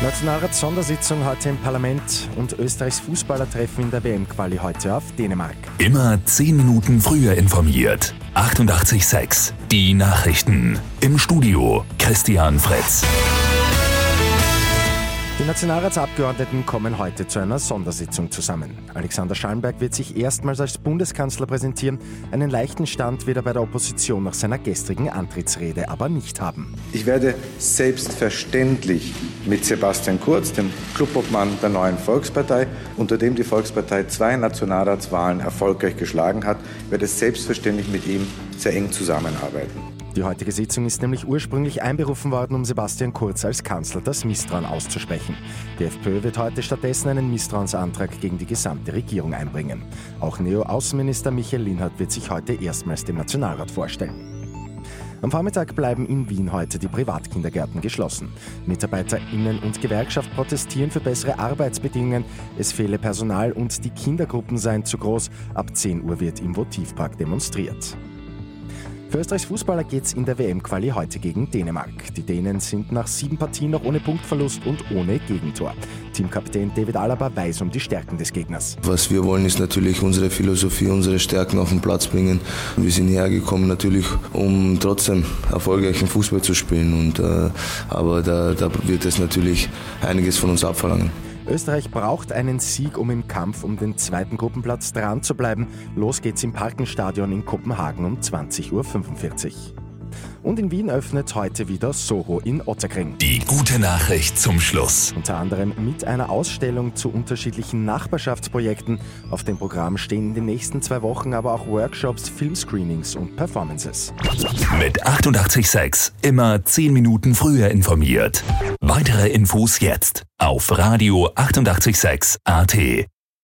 Nationalrats-Sondersitzung heute im Parlament und Österreichs Fußballer treffen in der WM-Quali heute auf Dänemark. Immer 10 Minuten früher informiert. 88,6. Die Nachrichten. Im Studio Christian Fritz. Die Nationalratsabgeordneten kommen heute zu einer Sondersitzung zusammen. Alexander Schallenberg wird sich erstmals als Bundeskanzler präsentieren. Einen leichten Stand wird er bei der Opposition nach seiner gestrigen Antrittsrede aber nicht haben. Ich werde selbstverständlich mit Sebastian Kurz, dem Clubobmann der neuen Volkspartei, unter dem die Volkspartei zwei Nationalratswahlen erfolgreich geschlagen hat, werde selbstverständlich mit ihm sehr eng zusammenarbeiten. Die heutige Sitzung ist nämlich ursprünglich einberufen worden, um Sebastian Kurz als Kanzler das Misstrauen auszusprechen. Die FPÖ wird heute stattdessen einen Misstrauensantrag gegen die gesamte Regierung einbringen. Auch Neo-Außenminister Michael Linhardt wird sich heute erstmals dem Nationalrat vorstellen. Am Vormittag bleiben in Wien heute die Privatkindergärten geschlossen. MitarbeiterInnen und Gewerkschaft protestieren für bessere Arbeitsbedingungen. Es fehle Personal und die Kindergruppen seien zu groß. Ab 10 Uhr wird im Votivpark demonstriert. Für Österreichs Fußballer geht's in der WM-Quali heute gegen Dänemark. Die Dänen sind nach sieben Partien noch ohne Punktverlust und ohne Gegentor. Teamkapitän David Alaba weiß um die Stärken des Gegners. Was wir wollen, ist natürlich unsere Philosophie, unsere Stärken auf den Platz bringen. Wir sind hierher gekommen natürlich, um trotzdem erfolgreichen Fußball zu spielen. Und, äh, aber da, da wird es natürlich einiges von uns abverlangen. Österreich braucht einen Sieg, um im Kampf um den zweiten Gruppenplatz dran zu bleiben. Los geht's im Parkenstadion in Kopenhagen um 20.45 Uhr. Und in Wien öffnet heute wieder Soho in Otterkring. Die gute Nachricht zum Schluss. Unter anderem mit einer Ausstellung zu unterschiedlichen Nachbarschaftsprojekten. Auf dem Programm stehen in den nächsten zwei Wochen aber auch Workshops, Filmscreenings und Performances. Mit 886 immer 10 Minuten früher informiert. Weitere Infos jetzt auf Radio 886 AT.